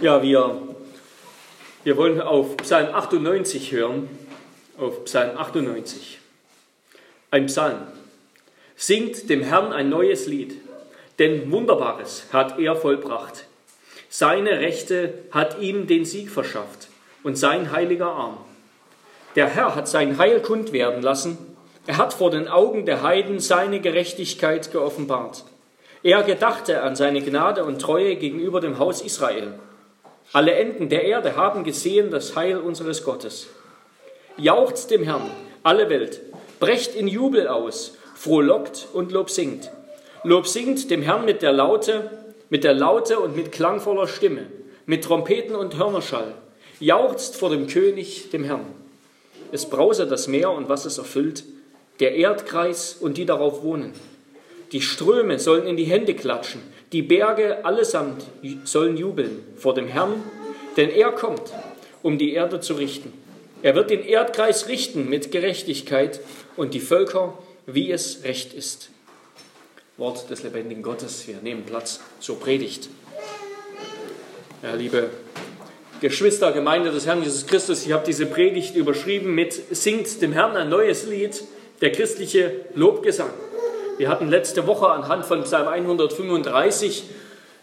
Ja, wir, wir wollen auf Psalm 98 hören, auf Psalm 98. Ein Psalm. Singt dem Herrn ein neues Lied, denn Wunderbares hat er vollbracht. Seine Rechte hat ihm den Sieg verschafft und sein heiliger Arm. Der Herr hat sein Heil kund werden lassen. Er hat vor den Augen der Heiden seine Gerechtigkeit geoffenbart. Er gedachte an seine Gnade und Treue gegenüber dem Haus Israel. Alle Enden der Erde haben gesehen das Heil unseres Gottes. Jauchzt dem Herrn, alle Welt, brecht in Jubel aus, frohlockt und Lob singt. Lob singt dem Herrn mit der Laute, mit der Laute und mit klangvoller Stimme, mit Trompeten und Hörnerschall. Jauchzt vor dem König, dem Herrn. Es brause das Meer und was es erfüllt, der Erdkreis und die darauf wohnen. Die Ströme sollen in die Hände klatschen, die Berge allesamt sollen jubeln vor dem Herrn, denn er kommt, um die Erde zu richten. Er wird den Erdkreis richten mit Gerechtigkeit und die Völker, wie es recht ist. Wort des lebendigen Gottes. Wir nehmen Platz zur Predigt. Ja, liebe Geschwister, Gemeinde des Herrn Jesus Christus, ich habe diese Predigt überschrieben mit Singt dem Herrn ein neues Lied, der christliche Lobgesang. Wir hatten letzte Woche anhand von Psalm 135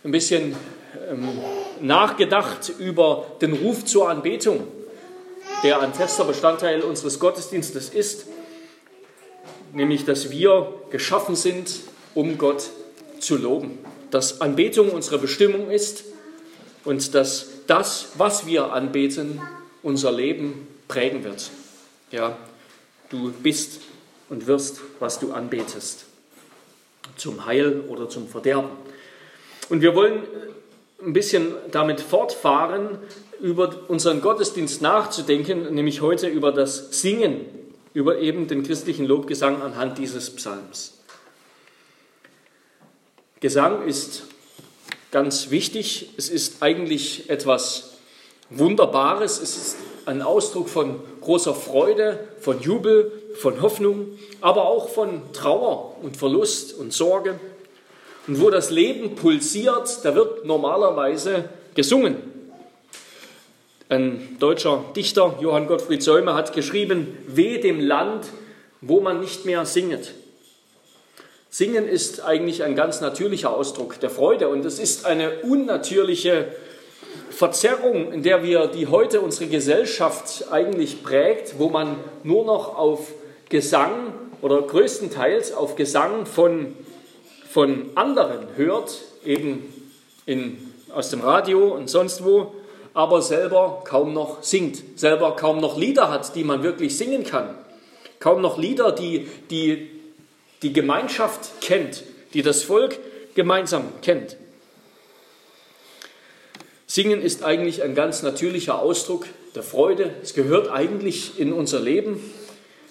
ein bisschen ähm, nachgedacht über den Ruf zur Anbetung, der ein fester Bestandteil unseres Gottesdienstes ist, nämlich dass wir geschaffen sind, um Gott zu loben, dass Anbetung unsere Bestimmung ist und dass das, was wir anbeten, unser Leben prägen wird. Ja, du bist und wirst, was du anbetest zum Heil oder zum Verderben. Und wir wollen ein bisschen damit fortfahren, über unseren Gottesdienst nachzudenken, nämlich heute über das Singen, über eben den christlichen Lobgesang anhand dieses Psalms. Gesang ist ganz wichtig, es ist eigentlich etwas Wunderbares, es ist ein Ausdruck von großer Freude, von Jubel, von Hoffnung, aber auch von Trauer und Verlust und Sorge. Und wo das Leben pulsiert, da wird normalerweise gesungen. Ein deutscher Dichter, Johann Gottfried Säume, hat geschrieben, weh dem Land, wo man nicht mehr singet. Singen ist eigentlich ein ganz natürlicher Ausdruck der Freude und es ist eine unnatürliche Verzerrung, in der wir, die heute unsere Gesellschaft eigentlich prägt, wo man nur noch auf Gesang oder größtenteils auf Gesang von, von anderen hört, eben in, aus dem Radio und sonst wo, aber selber kaum noch singt, selber kaum noch Lieder hat, die man wirklich singen kann. Kaum noch Lieder, die die, die Gemeinschaft kennt, die das Volk gemeinsam kennt. Singen ist eigentlich ein ganz natürlicher Ausdruck der Freude. Es gehört eigentlich in unser Leben.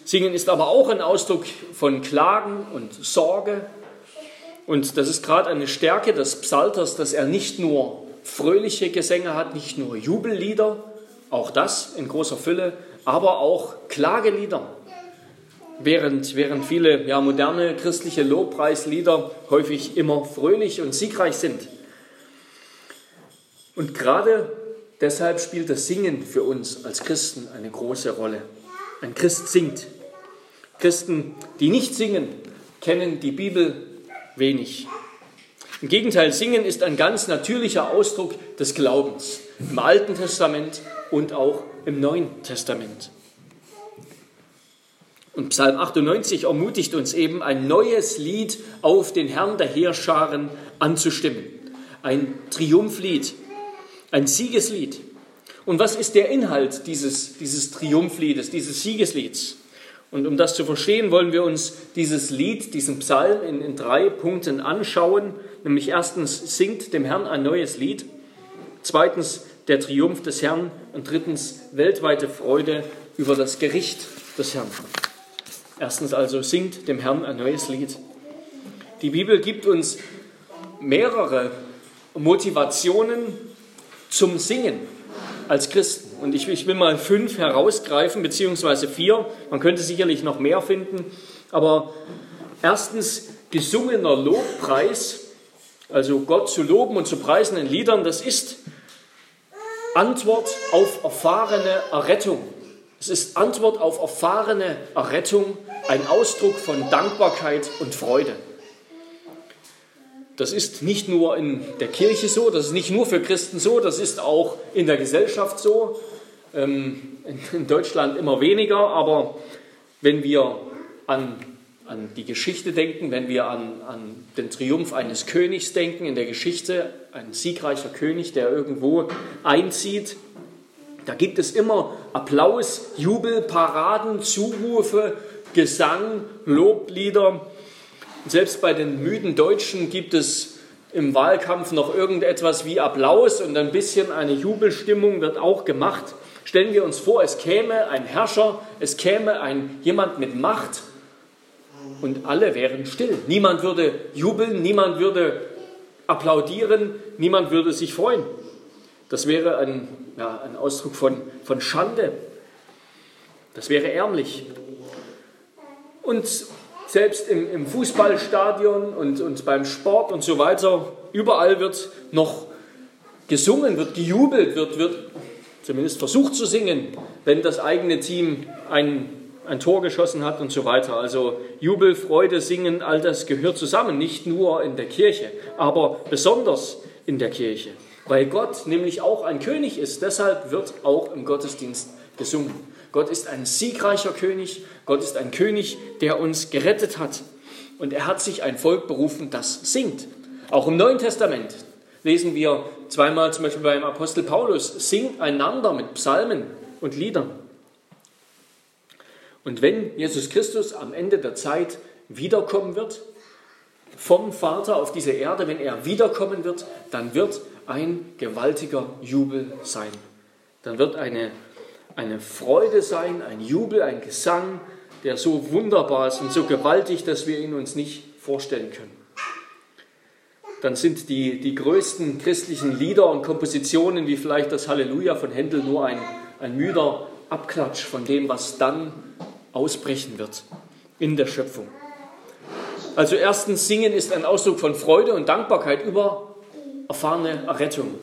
Singen ist aber auch ein Ausdruck von Klagen und Sorge. Und das ist gerade eine Stärke des Psalters, dass er nicht nur fröhliche Gesänge hat, nicht nur Jubellieder, auch das in großer Fülle, aber auch Klagelieder. Während, während viele ja, moderne christliche Lobpreislieder häufig immer fröhlich und siegreich sind. Und gerade deshalb spielt das Singen für uns als Christen eine große Rolle. Ein Christ singt. Christen, die nicht singen, kennen die Bibel wenig. Im Gegenteil, Singen ist ein ganz natürlicher Ausdruck des Glaubens im Alten Testament und auch im Neuen Testament. Und Psalm 98 ermutigt uns eben, ein neues Lied auf den Herrn der Heerscharen anzustimmen. Ein Triumphlied, ein Siegeslied. Und was ist der Inhalt dieses, dieses Triumphliedes, dieses Siegeslieds? Und um das zu verstehen, wollen wir uns dieses Lied, diesen Psalm in, in drei Punkten anschauen. Nämlich erstens, singt dem Herrn ein neues Lied. Zweitens, der Triumph des Herrn. Und drittens, weltweite Freude über das Gericht des Herrn. Erstens also, singt dem Herrn ein neues Lied. Die Bibel gibt uns mehrere Motivationen zum Singen als Christen. Und ich, ich will mal fünf herausgreifen, beziehungsweise vier. Man könnte sicherlich noch mehr finden. Aber erstens, gesungener Lobpreis, also Gott zu loben und zu preisen in Liedern, das ist Antwort auf erfahrene Errettung. Es ist Antwort auf erfahrene Errettung, ein Ausdruck von Dankbarkeit und Freude. Das ist nicht nur in der Kirche so, das ist nicht nur für Christen so, das ist auch in der Gesellschaft so. Ähm, in Deutschland immer weniger, aber wenn wir an, an die Geschichte denken, wenn wir an, an den Triumph eines Königs denken in der Geschichte, ein siegreicher König, der irgendwo einzieht, da gibt es immer Applaus, Jubel, Paraden, Zurufe, Gesang, Loblieder. Selbst bei den müden Deutschen gibt es im Wahlkampf noch irgendetwas wie Applaus und ein bisschen eine Jubelstimmung wird auch gemacht. Stellen wir uns vor, es käme ein Herrscher, es käme ein jemand mit Macht und alle wären still. Niemand würde jubeln, niemand würde applaudieren, niemand würde sich freuen. Das wäre ein, ja, ein Ausdruck von, von Schande. Das wäre ärmlich. Und selbst im, im Fußballstadion und, und beim Sport und so weiter, überall wird noch gesungen, wird gejubelt, wird, wird zumindest versucht zu singen, wenn das eigene Team ein, ein Tor geschossen hat und so weiter. Also Jubel, Freude, Singen, all das gehört zusammen, nicht nur in der Kirche, aber besonders in der Kirche. Weil Gott nämlich auch ein König ist, deshalb wird auch im Gottesdienst gesungen. Gott ist ein siegreicher König, Gott ist ein König, der uns gerettet hat. Und er hat sich ein Volk berufen, das singt. Auch im Neuen Testament lesen wir zweimal zum Beispiel beim Apostel Paulus, singt einander mit Psalmen und Liedern. Und wenn Jesus Christus am Ende der Zeit wiederkommen wird, vom Vater auf diese Erde, wenn er wiederkommen wird, dann wird ein gewaltiger Jubel sein. Dann wird eine eine Freude sein, ein Jubel, ein Gesang, der so wunderbar ist und so gewaltig, dass wir ihn uns nicht vorstellen können. Dann sind die, die größten christlichen Lieder und Kompositionen, wie vielleicht das Halleluja von Händel, nur ein, ein müder Abklatsch von dem, was dann ausbrechen wird in der Schöpfung. Also erstens, Singen ist ein Ausdruck von Freude und Dankbarkeit über erfahrene Errettung.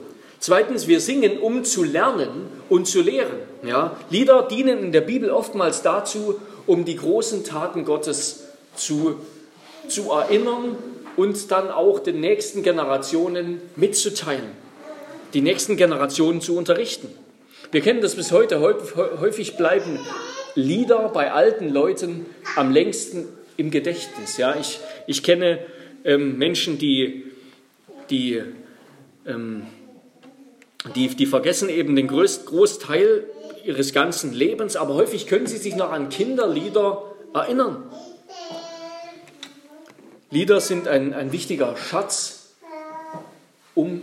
Zweitens, wir singen, um zu lernen und zu lehren. Ja? Lieder dienen in der Bibel oftmals dazu, um die großen Taten Gottes zu, zu erinnern und dann auch den nächsten Generationen mitzuteilen, die nächsten Generationen zu unterrichten. Wir kennen das bis heute. Häufig bleiben Lieder bei alten Leuten am längsten im Gedächtnis. Ja, ich, ich kenne ähm, Menschen, die, die ähm, die, die vergessen eben den größten Großteil ihres ganzen Lebens, aber häufig können sie sich noch an Kinderlieder erinnern. Lieder sind ein, ein wichtiger Schatz, um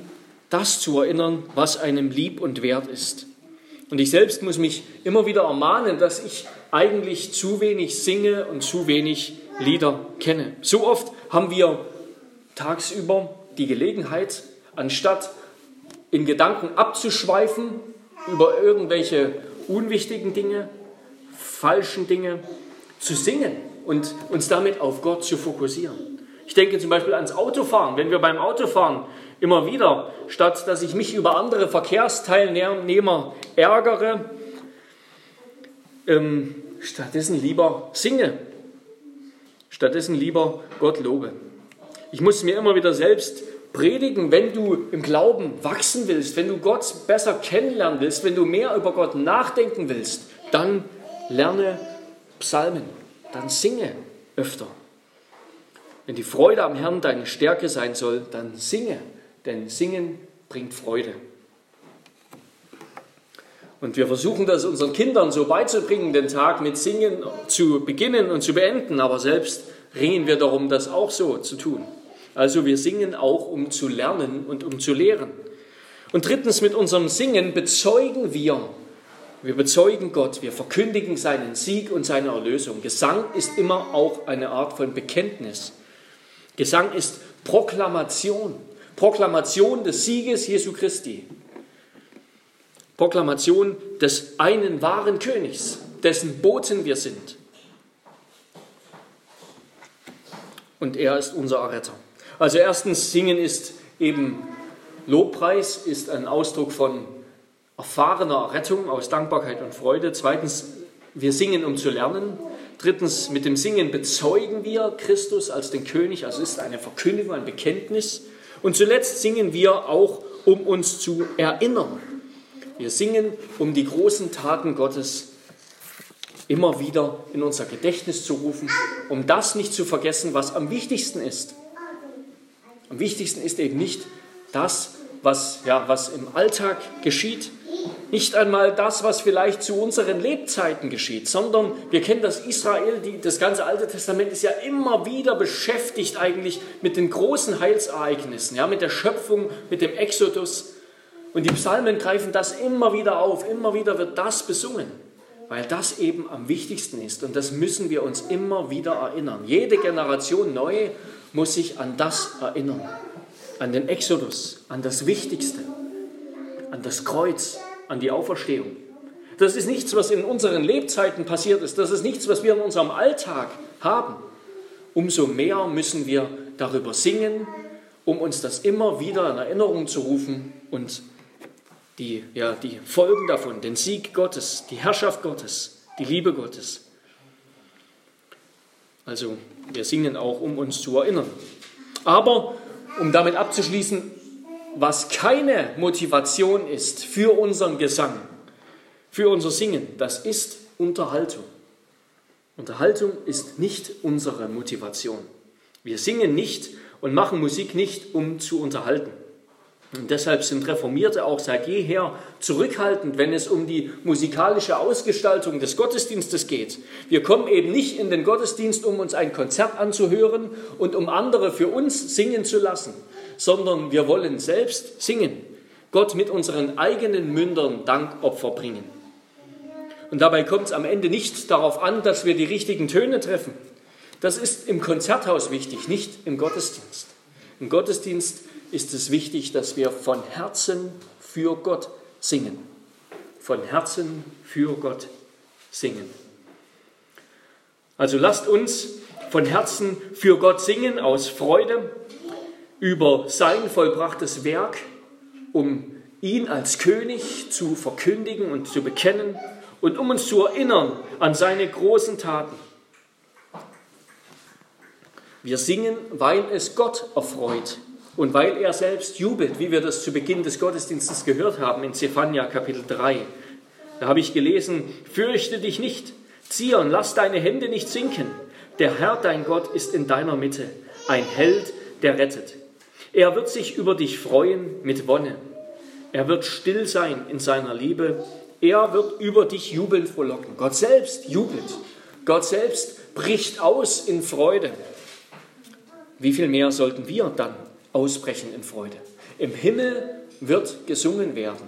das zu erinnern, was einem lieb und wert ist. Und ich selbst muss mich immer wieder ermahnen, dass ich eigentlich zu wenig singe und zu wenig Lieder kenne. So oft haben wir tagsüber die Gelegenheit, anstatt in Gedanken abzuschweifen über irgendwelche unwichtigen Dinge, falschen Dinge, zu singen und uns damit auf Gott zu fokussieren. Ich denke zum Beispiel ans Autofahren. Wenn wir beim Autofahren immer wieder, statt dass ich mich über andere Verkehrsteilnehmer ärgere, ähm, stattdessen lieber singe, stattdessen lieber Gott lobe. Ich muss mir immer wieder selbst predigen, wenn du im Glauben wachsen willst, wenn du Gott besser kennenlernen willst, wenn du mehr über Gott nachdenken willst, dann lerne Psalmen, dann singe öfter. Wenn die Freude am Herrn deine Stärke sein soll, dann singe, denn Singen bringt Freude. Und wir versuchen das unseren Kindern so beizubringen, den Tag mit Singen zu beginnen und zu beenden, aber selbst ringen wir darum, das auch so zu tun. Also wir singen auch, um zu lernen und um zu lehren. Und drittens, mit unserem Singen bezeugen wir, wir bezeugen Gott, wir verkündigen seinen Sieg und seine Erlösung. Gesang ist immer auch eine Art von Bekenntnis. Gesang ist Proklamation, Proklamation des Sieges Jesu Christi. Proklamation des einen wahren Königs, dessen Boten wir sind. Und er ist unser Erretter. Also erstens, Singen ist eben Lobpreis, ist ein Ausdruck von erfahrener Errettung, aus Dankbarkeit und Freude. Zweitens, wir singen, um zu lernen. Drittens, mit dem Singen bezeugen wir Christus als den König, also ist eine Verkündigung, ein Bekenntnis. Und zuletzt singen wir auch, um uns zu erinnern. Wir singen, um die großen Taten Gottes immer wieder in unser Gedächtnis zu rufen, um das nicht zu vergessen, was am wichtigsten ist. Am wichtigsten ist eben nicht das, was, ja, was im Alltag geschieht, nicht einmal das, was vielleicht zu unseren Lebzeiten geschieht, sondern wir kennen das Israel, die, das ganze Alte Testament ist ja immer wieder beschäftigt eigentlich mit den großen Heilsereignissen, ja, mit der Schöpfung, mit dem Exodus. Und die Psalmen greifen das immer wieder auf, immer wieder wird das besungen, weil das eben am wichtigsten ist. Und das müssen wir uns immer wieder erinnern. Jede Generation neu muss sich an das erinnern, an den Exodus, an das Wichtigste, an das Kreuz, an die Auferstehung. Das ist nichts, was in unseren Lebzeiten passiert ist. Das ist nichts, was wir in unserem Alltag haben. Umso mehr müssen wir darüber singen, um uns das immer wieder in Erinnerung zu rufen und die, ja, die Folgen davon, den Sieg Gottes, die Herrschaft Gottes, die Liebe Gottes. Also wir singen auch, um uns zu erinnern. Aber um damit abzuschließen, was keine Motivation ist für unseren Gesang, für unser Singen, das ist Unterhaltung. Unterhaltung ist nicht unsere Motivation. Wir singen nicht und machen Musik nicht, um zu unterhalten. Und deshalb sind Reformierte auch seit jeher zurückhaltend, wenn es um die musikalische Ausgestaltung des Gottesdienstes geht. Wir kommen eben nicht in den Gottesdienst, um uns ein Konzert anzuhören und um andere für uns singen zu lassen, sondern wir wollen selbst singen, Gott mit unseren eigenen Mündern Dankopfer bringen. Und dabei kommt es am Ende nicht darauf an, dass wir die richtigen Töne treffen. Das ist im Konzerthaus wichtig, nicht im Gottesdienst. Im Gottesdienst ist es wichtig, dass wir von Herzen für Gott singen. Von Herzen für Gott singen. Also lasst uns von Herzen für Gott singen aus Freude über sein vollbrachtes Werk, um ihn als König zu verkündigen und zu bekennen und um uns zu erinnern an seine großen Taten. Wir singen, weil es Gott erfreut und weil er selbst jubelt, wie wir das zu Beginn des Gottesdienstes gehört haben in Zephania Kapitel 3. Da habe ich gelesen, fürchte dich nicht, Zion, lass deine Hände nicht sinken. Der Herr, dein Gott, ist in deiner Mitte, ein Held, der rettet. Er wird sich über dich freuen mit Wonne. Er wird still sein in seiner Liebe. Er wird über dich jubelnd frohlocken. Gott selbst jubelt. Gott selbst bricht aus in Freude. Wie viel mehr sollten wir dann ausbrechen in Freude? Im Himmel wird gesungen werden.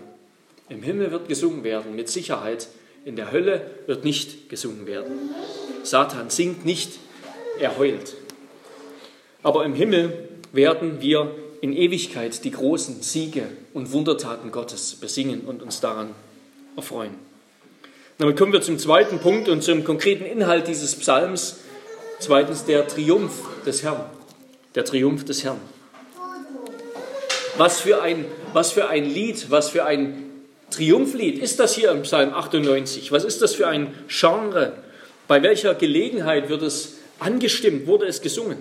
Im Himmel wird gesungen werden, mit Sicherheit. In der Hölle wird nicht gesungen werden. Satan singt nicht, er heult. Aber im Himmel werden wir in Ewigkeit die großen Siege und Wundertaten Gottes besingen und uns daran erfreuen. Damit kommen wir zum zweiten Punkt und zum konkreten Inhalt dieses Psalms. Zweitens der Triumph des Herrn. Der Triumph des Herrn. Was für ein, was für ein Lied, was für ein Triumphlied ist das hier im Psalm 98? Was ist das für ein Genre? Bei welcher Gelegenheit wird es angestimmt, wurde es gesungen?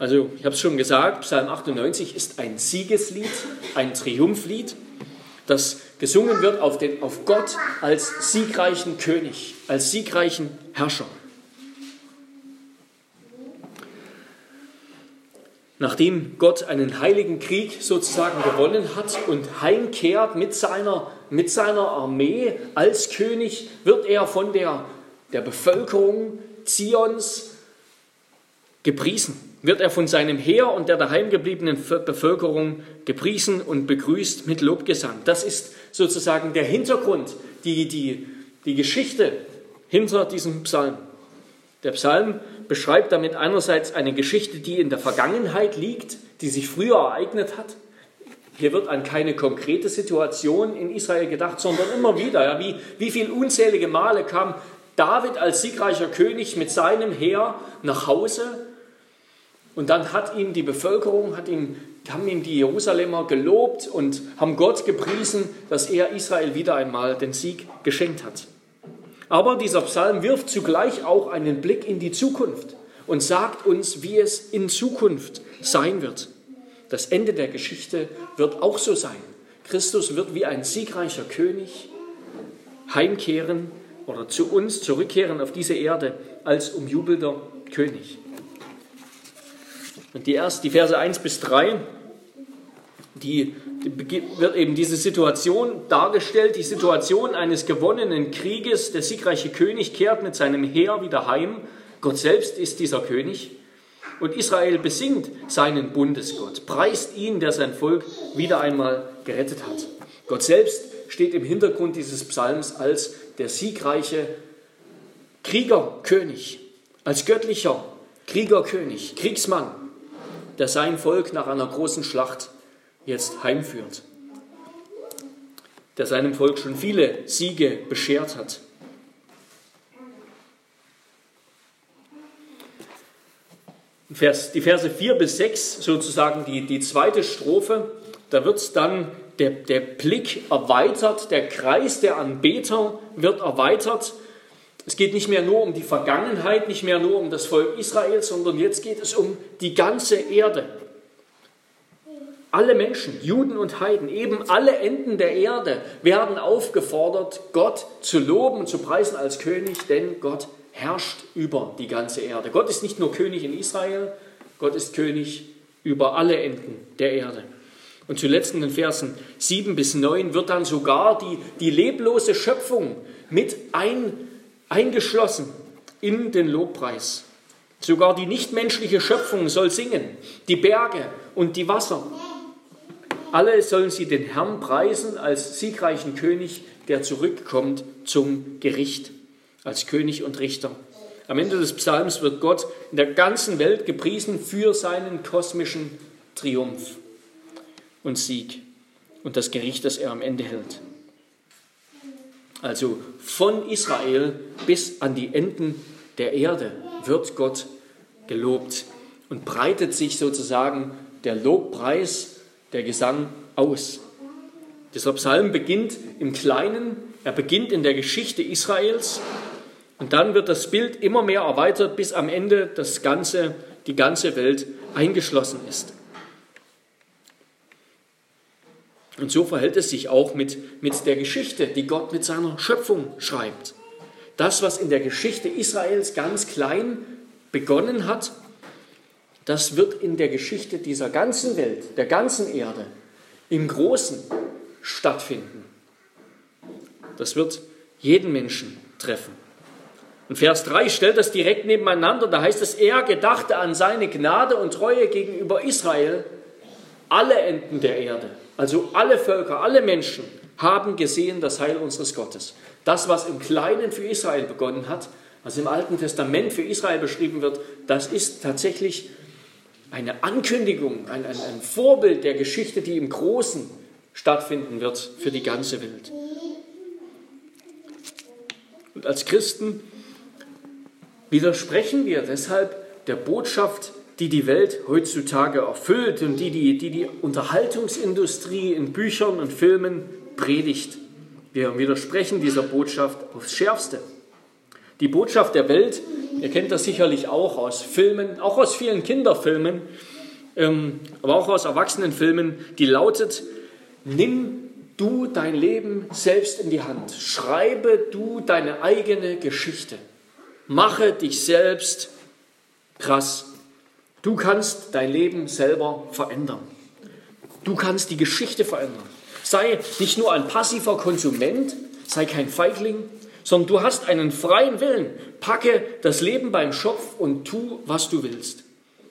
Also, ich habe es schon gesagt, Psalm 98 ist ein Siegeslied, ein Triumphlied, das gesungen wird auf, den, auf Gott als siegreichen König, als siegreichen Herrscher. Nachdem Gott einen heiligen Krieg sozusagen gewonnen hat und heimkehrt mit seiner, mit seiner Armee als König, wird er von der, der Bevölkerung Zions gepriesen, wird er von seinem Heer und der daheimgebliebenen Bevölkerung gepriesen und begrüßt mit Lobgesang. Das ist sozusagen der Hintergrund, die, die, die Geschichte hinter diesem Psalm. Der Psalm beschreibt damit einerseits eine Geschichte, die in der Vergangenheit liegt, die sich früher ereignet hat. Hier wird an keine konkrete Situation in Israel gedacht, sondern immer wieder. Ja, wie, wie viele unzählige Male kam David als siegreicher König mit seinem Heer nach Hause und dann hat ihm die Bevölkerung, hat ihm haben ihm die Jerusalemer gelobt und haben Gott gepriesen, dass er Israel wieder einmal den Sieg geschenkt hat. Aber dieser Psalm wirft zugleich auch einen Blick in die Zukunft und sagt uns, wie es in Zukunft sein wird. Das Ende der Geschichte wird auch so sein. Christus wird wie ein siegreicher König heimkehren oder zu uns zurückkehren auf diese Erde als umjubelter König. Und die, erst, die Verse 1 bis 3, die, wird eben diese Situation dargestellt, die Situation eines gewonnenen Krieges. Der siegreiche König kehrt mit seinem Heer wieder heim. Gott selbst ist dieser König. Und Israel besingt seinen Bundesgott, preist ihn, der sein Volk wieder einmal gerettet hat. Gott selbst steht im Hintergrund dieses Psalms als der siegreiche Kriegerkönig, als göttlicher Kriegerkönig, Kriegsmann, der sein Volk nach einer großen Schlacht jetzt heimführt, der seinem Volk schon viele Siege beschert hat. Vers, die Verse 4 bis 6, sozusagen die, die zweite Strophe, da wird dann der, der Blick erweitert, der Kreis der Anbeter wird erweitert es geht nicht mehr nur um die Vergangenheit, nicht mehr nur um das Volk Israel, sondern jetzt geht es um die ganze Erde. Alle Menschen, Juden und Heiden, eben alle Enden der Erde werden aufgefordert, Gott zu loben und zu preisen als König, denn Gott herrscht über die ganze Erde. Gott ist nicht nur König in Israel, Gott ist König über alle Enden der Erde. Und zuletzt in den Versen 7 bis 9 wird dann sogar die, die leblose Schöpfung mit ein eingeschlossen in den Lobpreis. Sogar die nichtmenschliche Schöpfung soll singen, die Berge und die Wasser. Alle sollen sie den Herrn preisen als siegreichen König, der zurückkommt zum Gericht, als König und Richter. Am Ende des Psalms wird Gott in der ganzen Welt gepriesen für seinen kosmischen Triumph und Sieg und das Gericht, das er am Ende hält also von Israel bis an die Enden der Erde, wird Gott gelobt und breitet sich sozusagen der Lobpreis, der Gesang aus. Dieser Psalm beginnt im Kleinen, er beginnt in der Geschichte Israels und dann wird das Bild immer mehr erweitert, bis am Ende das ganze, die ganze Welt eingeschlossen ist. Und so verhält es sich auch mit, mit der Geschichte, die Gott mit seiner Schöpfung schreibt. Das, was in der Geschichte Israels ganz klein begonnen hat, das wird in der Geschichte dieser ganzen Welt, der ganzen Erde, im Großen stattfinden. Das wird jeden Menschen treffen. Und Vers 3 stellt das direkt nebeneinander. Da heißt es, er gedachte an seine Gnade und Treue gegenüber Israel, alle Enden der Erde. Also alle Völker, alle Menschen haben gesehen das Heil unseres Gottes. Das, was im Kleinen für Israel begonnen hat, was im Alten Testament für Israel beschrieben wird, das ist tatsächlich eine Ankündigung, ein, ein, ein Vorbild der Geschichte, die im Großen stattfinden wird für die ganze Welt. Und als Christen widersprechen wir deshalb der Botschaft die die Welt heutzutage erfüllt und die die, die, die Unterhaltungsindustrie in Büchern und Filmen predigt. Wir widersprechen dieser Botschaft aufs Schärfste. Die Botschaft der Welt, ihr kennt das sicherlich auch aus Filmen, auch aus vielen Kinderfilmen, ähm, aber auch aus Erwachsenenfilmen, die lautet, nimm du dein Leben selbst in die Hand, schreibe du deine eigene Geschichte, mache dich selbst krass Du kannst dein Leben selber verändern. Du kannst die Geschichte verändern. Sei nicht nur ein passiver Konsument, sei kein Feigling, sondern du hast einen freien Willen. Packe das Leben beim Schopf und tu, was du willst.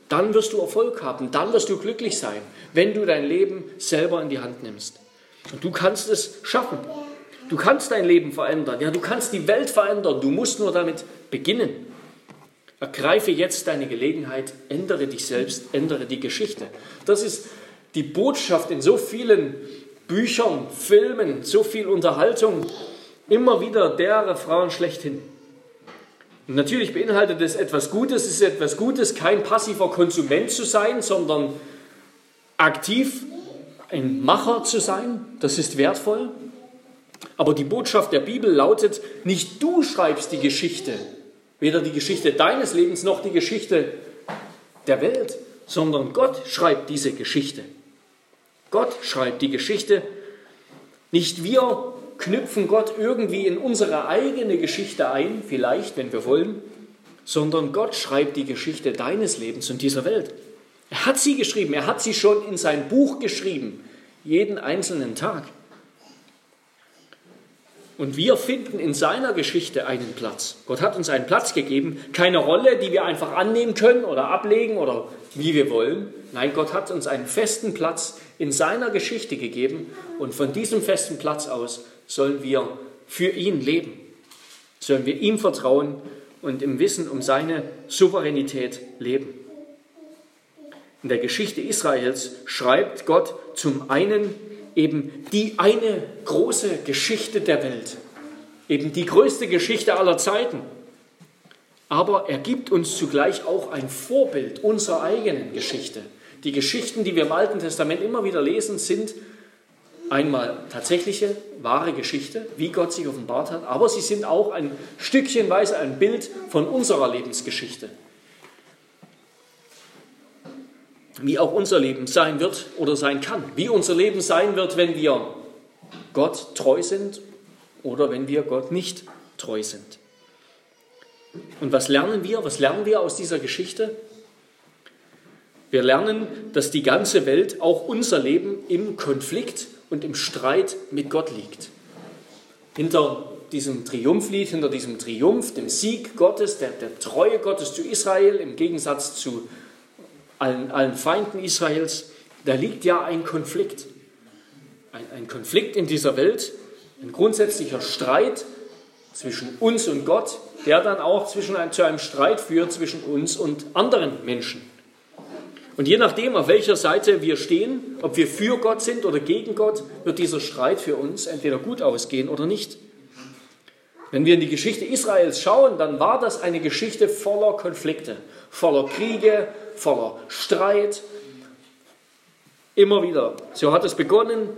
Dann wirst du Erfolg haben, dann wirst du glücklich sein, wenn du dein Leben selber in die Hand nimmst. Und du kannst es schaffen. Du kannst dein Leben verändern. Ja, du kannst die Welt verändern. Du musst nur damit beginnen. Ergreife jetzt deine Gelegenheit, ändere dich selbst, ändere die Geschichte. Das ist die Botschaft in so vielen Büchern, Filmen, so viel Unterhaltung, immer wieder der Refrain schlechthin. Und natürlich beinhaltet es etwas Gutes, es ist etwas Gutes, kein passiver Konsument zu sein, sondern aktiv ein Macher zu sein, das ist wertvoll. Aber die Botschaft der Bibel lautet, nicht du schreibst die Geschichte, weder die Geschichte deines Lebens noch die Geschichte der Welt, sondern Gott schreibt diese Geschichte. Gott schreibt die Geschichte. Nicht wir knüpfen Gott irgendwie in unsere eigene Geschichte ein, vielleicht, wenn wir wollen, sondern Gott schreibt die Geschichte deines Lebens und dieser Welt. Er hat sie geschrieben, er hat sie schon in sein Buch geschrieben, jeden einzelnen Tag. Und wir finden in seiner Geschichte einen Platz. Gott hat uns einen Platz gegeben, keine Rolle, die wir einfach annehmen können oder ablegen oder wie wir wollen. Nein, Gott hat uns einen festen Platz in seiner Geschichte gegeben und von diesem festen Platz aus sollen wir für ihn leben. Sollen wir ihm vertrauen und im Wissen um seine Souveränität leben. In der Geschichte Israels schreibt Gott zum einen eben die eine große Geschichte der Welt, eben die größte Geschichte aller Zeiten. Aber er gibt uns zugleich auch ein Vorbild unserer eigenen Geschichte. Die Geschichten, die wir im Alten Testament immer wieder lesen, sind einmal tatsächliche, wahre Geschichte, wie Gott sich offenbart hat, aber sie sind auch ein Stückchenweise ein Bild von unserer Lebensgeschichte. wie auch unser Leben sein wird oder sein kann. Wie unser Leben sein wird, wenn wir Gott treu sind oder wenn wir Gott nicht treu sind. Und was lernen wir? Was lernen wir aus dieser Geschichte? Wir lernen, dass die ganze Welt, auch unser Leben, im Konflikt und im Streit mit Gott liegt. Hinter diesem Triumphlied, hinter diesem Triumph, dem Sieg Gottes, der, der Treue Gottes zu Israel im Gegensatz zu allen, allen Feinden Israels, da liegt ja ein Konflikt. Ein, ein Konflikt in dieser Welt, ein grundsätzlicher Streit zwischen uns und Gott, der dann auch zwischen, zu einem Streit führt zwischen uns und anderen Menschen. Und je nachdem, auf welcher Seite wir stehen, ob wir für Gott sind oder gegen Gott, wird dieser Streit für uns entweder gut ausgehen oder nicht. Wenn wir in die Geschichte Israels schauen, dann war das eine Geschichte voller Konflikte, voller Kriege, voller Streit. Immer wieder. So hat es begonnen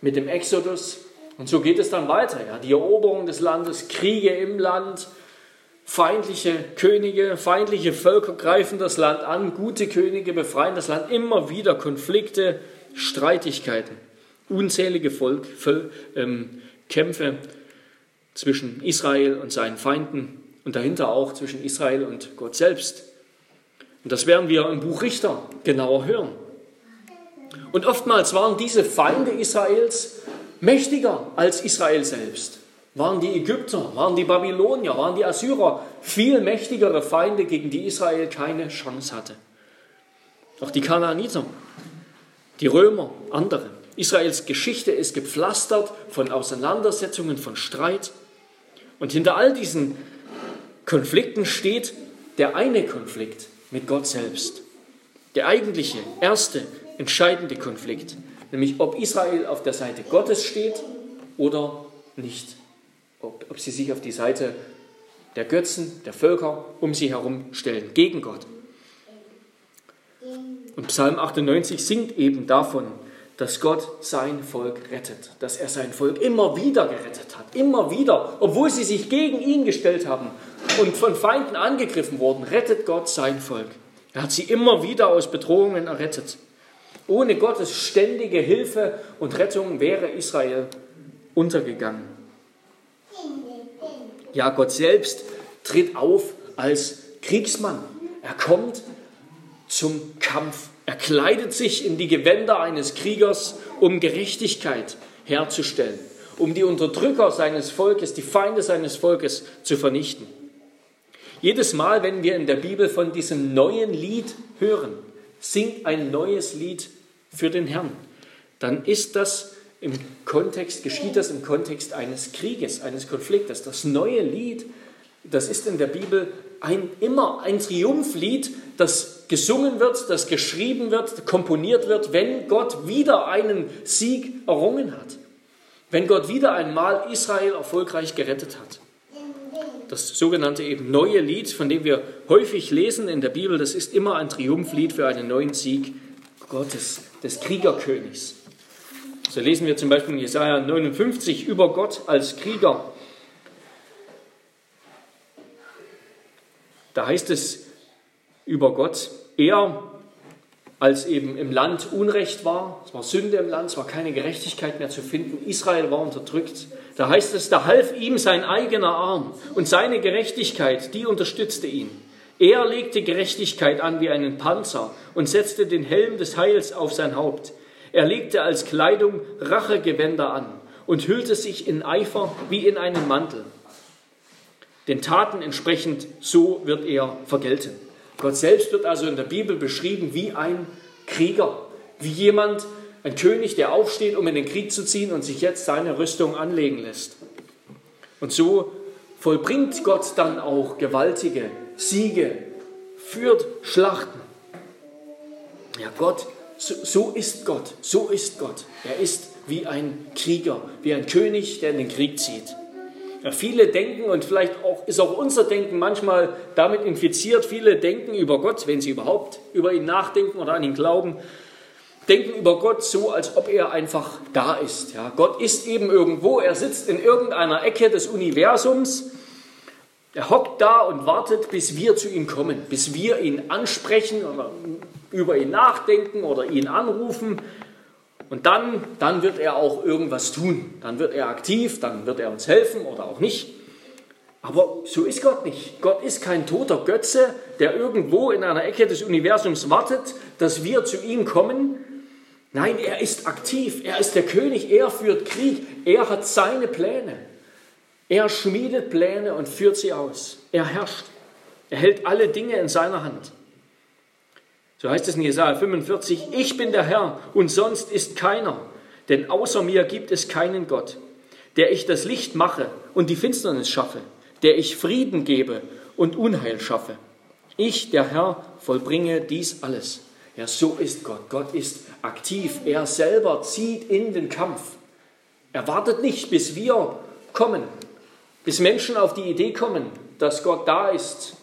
mit dem Exodus und so geht es dann weiter. Ja. Die Eroberung des Landes, Kriege im Land, feindliche Könige, feindliche Völker greifen das Land an, gute Könige befreien das Land. Immer wieder Konflikte, Streitigkeiten, unzählige Volk, Völ, ähm, Kämpfe zwischen Israel und seinen Feinden und dahinter auch zwischen Israel und Gott selbst. Und das werden wir im Buch Richter genauer hören. Und oftmals waren diese Feinde Israels mächtiger als Israel selbst. Waren die Ägypter, waren die Babylonier, waren die Assyrer viel mächtigere Feinde, gegen die Israel keine Chance hatte. Auch die Kanaaniter, die Römer, andere. Israels Geschichte ist gepflastert von Auseinandersetzungen, von Streit. Und hinter all diesen Konflikten steht der eine Konflikt mit Gott selbst. Der eigentliche, erste, entscheidende Konflikt, nämlich ob Israel auf der Seite Gottes steht oder nicht. Ob, ob sie sich auf die Seite der Götzen, der Völker um sie herum stellen, gegen Gott. Und Psalm 98 singt eben davon, dass Gott sein Volk rettet, dass er sein Volk immer wieder gerettet hat, immer wieder, obwohl sie sich gegen ihn gestellt haben und von Feinden angegriffen wurden, rettet Gott sein Volk. Er hat sie immer wieder aus Bedrohungen errettet. Ohne Gottes ständige Hilfe und Rettung wäre Israel untergegangen. Ja, Gott selbst tritt auf als Kriegsmann. Er kommt zum Kampf er kleidet sich in die Gewänder eines Kriegers, um Gerechtigkeit herzustellen, um die Unterdrücker seines Volkes, die Feinde seines Volkes zu vernichten. Jedes Mal, wenn wir in der Bibel von diesem neuen Lied hören, singt ein neues Lied für den Herrn, dann ist das im Kontext, geschieht das im Kontext eines Krieges, eines Konfliktes. Das neue Lied, das ist in der Bibel ein, immer ein Triumphlied, das gesungen wird, das geschrieben wird, komponiert wird, wenn Gott wieder einen Sieg errungen hat. Wenn Gott wieder einmal Israel erfolgreich gerettet hat. Das sogenannte eben neue Lied, von dem wir häufig lesen in der Bibel, das ist immer ein Triumphlied für einen neuen Sieg Gottes des Kriegerkönigs. So lesen wir zum Beispiel in Jesaja 59 über Gott als Krieger. Da heißt es über Gott, er, als eben im Land Unrecht war, es war Sünde im Land, es war keine Gerechtigkeit mehr zu finden, Israel war unterdrückt, da heißt es, da half ihm sein eigener Arm und seine Gerechtigkeit, die unterstützte ihn. Er legte Gerechtigkeit an wie einen Panzer und setzte den Helm des Heils auf sein Haupt. Er legte als Kleidung Rachegewänder an und hüllte sich in Eifer wie in einen Mantel. Den Taten entsprechend, so wird er vergelten. Gott selbst wird also in der Bibel beschrieben wie ein Krieger, wie jemand, ein König, der aufsteht, um in den Krieg zu ziehen und sich jetzt seine Rüstung anlegen lässt. Und so vollbringt Gott dann auch gewaltige Siege, führt Schlachten. Ja, Gott, so, so ist Gott, so ist Gott. Er ist wie ein Krieger, wie ein König, der in den Krieg zieht. Ja, viele denken, und vielleicht auch, ist auch unser Denken manchmal damit infiziert, viele denken über Gott, wenn sie überhaupt über ihn nachdenken oder an ihn glauben, denken über Gott so, als ob er einfach da ist. Ja, Gott ist eben irgendwo, er sitzt in irgendeiner Ecke des Universums er hockt da und wartet, bis wir zu ihm kommen, bis wir ihn ansprechen oder über ihn nachdenken oder ihn anrufen. Und dann, dann wird er auch irgendwas tun. Dann wird er aktiv, dann wird er uns helfen oder auch nicht. Aber so ist Gott nicht. Gott ist kein toter Götze, der irgendwo in einer Ecke des Universums wartet, dass wir zu ihm kommen. Nein, er ist aktiv, er ist der König, er führt Krieg, er hat seine Pläne. Er schmiedet Pläne und führt sie aus. Er herrscht. Er hält alle Dinge in seiner Hand. So heißt es in Jesaja 45, ich bin der Herr und sonst ist keiner, denn außer mir gibt es keinen Gott, der ich das Licht mache und die Finsternis schaffe, der ich Frieden gebe und Unheil schaffe. Ich, der Herr, vollbringe dies alles. Ja, so ist Gott. Gott ist aktiv. Er selber zieht in den Kampf. Er wartet nicht, bis wir kommen, bis Menschen auf die Idee kommen, dass Gott da ist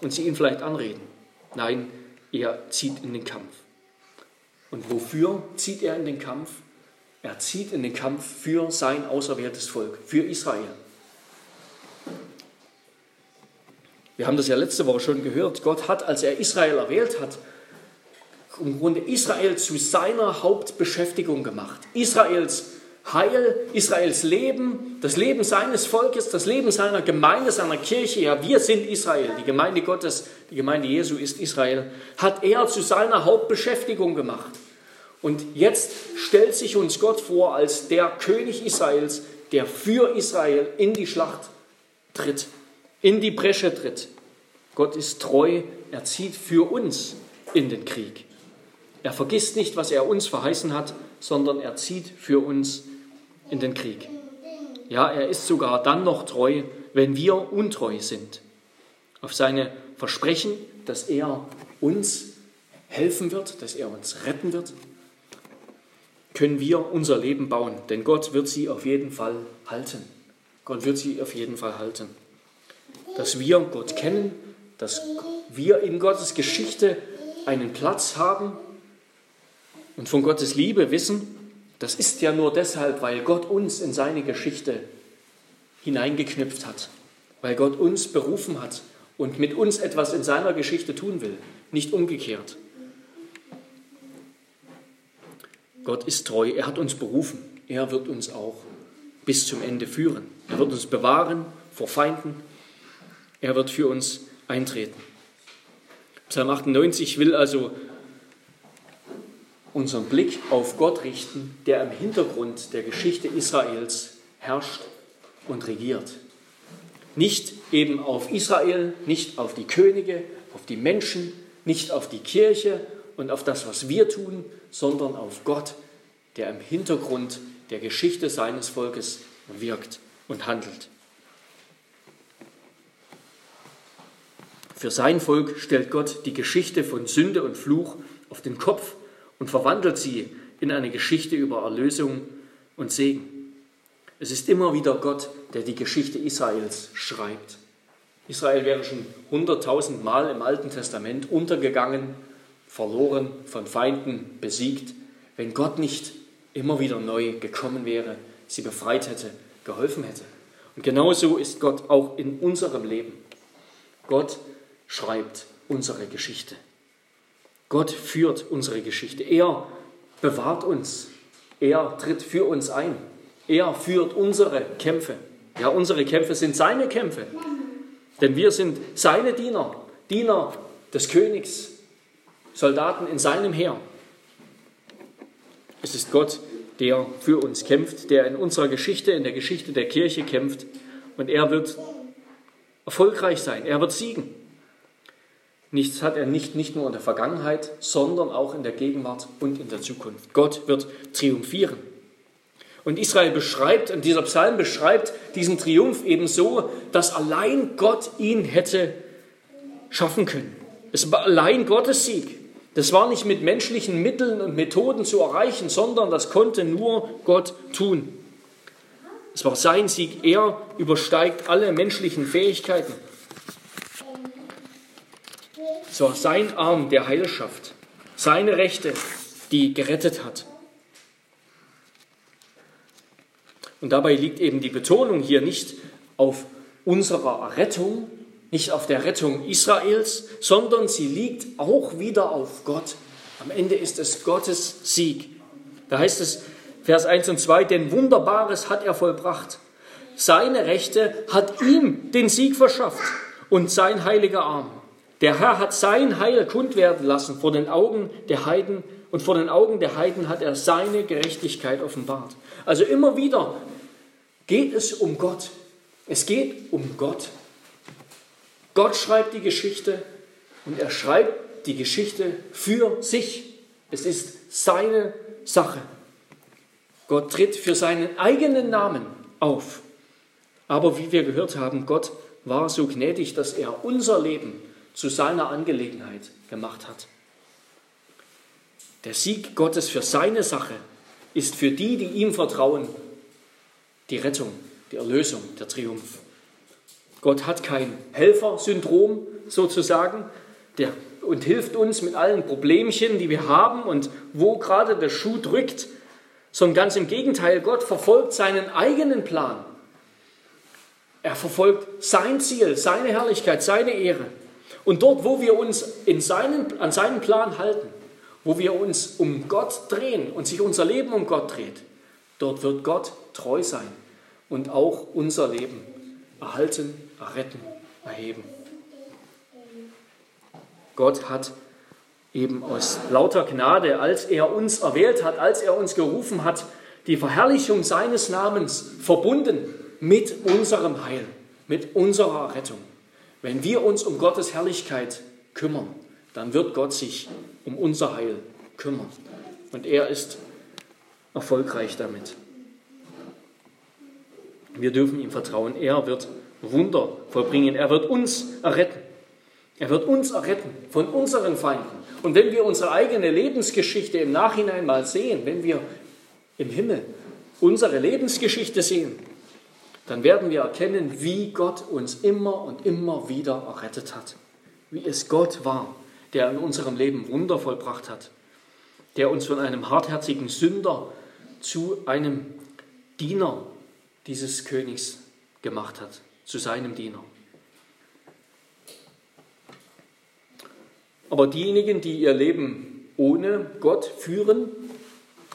und sie ihn vielleicht anreden. Nein, er zieht in den Kampf. Und wofür zieht er in den Kampf? Er zieht in den Kampf für sein auserwähltes Volk, für Israel. Wir haben das ja letzte Woche schon gehört. Gott hat, als er Israel erwählt hat, im Grunde Israel zu seiner Hauptbeschäftigung gemacht. Israels Heil, Israels Leben, das Leben seines Volkes, das Leben seiner Gemeinde, seiner Kirche, ja, wir sind Israel, die Gemeinde Gottes, die Gemeinde Jesu ist Israel, hat er zu seiner Hauptbeschäftigung gemacht. Und jetzt stellt sich uns Gott vor als der König Israels, der für Israel in die Schlacht tritt, in die Bresche tritt. Gott ist treu, er zieht für uns in den Krieg. Er vergisst nicht, was er uns verheißen hat, sondern er zieht für uns in den Krieg. Ja, er ist sogar dann noch treu, wenn wir untreu sind. Auf seine Versprechen, dass er uns helfen wird, dass er uns retten wird, können wir unser Leben bauen. Denn Gott wird sie auf jeden Fall halten. Gott wird sie auf jeden Fall halten. Dass wir Gott kennen, dass wir in Gottes Geschichte einen Platz haben und von Gottes Liebe wissen das ist ja nur deshalb, weil Gott uns in seine Geschichte hineingeknüpft hat, weil Gott uns berufen hat und mit uns etwas in seiner Geschichte tun will, nicht umgekehrt. Gott ist treu, er hat uns berufen, er wird uns auch bis zum Ende führen. Er wird uns bewahren vor Feinden, er wird für uns eintreten. Psalm 98 will also unseren Blick auf Gott richten, der im Hintergrund der Geschichte Israels herrscht und regiert. Nicht eben auf Israel, nicht auf die Könige, auf die Menschen, nicht auf die Kirche und auf das, was wir tun, sondern auf Gott, der im Hintergrund der Geschichte seines Volkes wirkt und handelt. Für sein Volk stellt Gott die Geschichte von Sünde und Fluch auf den Kopf und verwandelt sie in eine Geschichte über Erlösung und Segen. Es ist immer wieder Gott, der die Geschichte Israels schreibt. Israel wäre schon hunderttausend Mal im Alten Testament untergegangen, verloren, von Feinden besiegt. wenn Gott nicht immer wieder neu gekommen wäre, sie befreit hätte, geholfen hätte. Und genauso ist Gott auch in unserem Leben. Gott schreibt unsere Geschichte. Gott führt unsere Geschichte. Er bewahrt uns. Er tritt für uns ein. Er führt unsere Kämpfe. Ja, unsere Kämpfe sind seine Kämpfe. Denn wir sind seine Diener, Diener des Königs, Soldaten in seinem Heer. Es ist Gott, der für uns kämpft, der in unserer Geschichte, in der Geschichte der Kirche kämpft. Und er wird erfolgreich sein, er wird siegen. Nichts hat er nicht, nicht nur in der Vergangenheit, sondern auch in der Gegenwart und in der Zukunft. Gott wird triumphieren. Und Israel beschreibt, und dieser Psalm beschreibt diesen Triumph eben so, dass allein Gott ihn hätte schaffen können. Es war allein Gottes Sieg. Das war nicht mit menschlichen Mitteln und Methoden zu erreichen, sondern das konnte nur Gott tun. Es war sein Sieg. Er übersteigt alle menschlichen Fähigkeiten. Es war sein Arm der Heilschaft, seine Rechte, die gerettet hat. Und dabei liegt eben die Betonung hier nicht auf unserer Rettung, nicht auf der Rettung Israels, sondern sie liegt auch wieder auf Gott. Am Ende ist es Gottes Sieg. Da heißt es, Vers 1 und 2, denn Wunderbares hat er vollbracht. Seine Rechte hat ihm den Sieg verschafft und sein heiliger Arm. Der Herr hat sein Heil kund werden lassen vor den Augen der Heiden und vor den Augen der Heiden hat er seine Gerechtigkeit offenbart. Also immer wieder geht es um Gott. Es geht um Gott. Gott schreibt die Geschichte und er schreibt die Geschichte für sich. Es ist seine Sache. Gott tritt für seinen eigenen Namen auf. Aber wie wir gehört haben, Gott war so gnädig, dass er unser Leben zu seiner Angelegenheit gemacht hat. Der Sieg Gottes für seine Sache ist für die, die ihm vertrauen, die Rettung, die Erlösung, der Triumph. Gott hat kein Helfersyndrom sozusagen der, und hilft uns mit allen Problemchen, die wir haben und wo gerade der Schuh drückt, sondern ganz im Gegenteil, Gott verfolgt seinen eigenen Plan. Er verfolgt sein Ziel, seine Herrlichkeit, seine Ehre. Und dort, wo wir uns in seinen, an seinen Plan halten, wo wir uns um Gott drehen und sich unser Leben um Gott dreht, dort wird Gott treu sein und auch unser Leben erhalten, erretten, erheben. Gott hat eben aus lauter Gnade, als er uns erwählt hat, als er uns gerufen hat, die Verherrlichung seines Namens verbunden mit unserem Heil, mit unserer Rettung. Wenn wir uns um Gottes Herrlichkeit kümmern, dann wird Gott sich um unser Heil kümmern. Und er ist erfolgreich damit. Wir dürfen ihm vertrauen. Er wird Wunder vollbringen. Er wird uns erretten. Er wird uns erretten von unseren Feinden. Und wenn wir unsere eigene Lebensgeschichte im Nachhinein mal sehen, wenn wir im Himmel unsere Lebensgeschichte sehen, dann werden wir erkennen, wie Gott uns immer und immer wieder errettet hat. Wie es Gott war, der in unserem Leben Wunder vollbracht hat, der uns von einem hartherzigen Sünder zu einem Diener dieses Königs gemacht hat, zu seinem Diener. Aber diejenigen, die ihr Leben ohne Gott führen,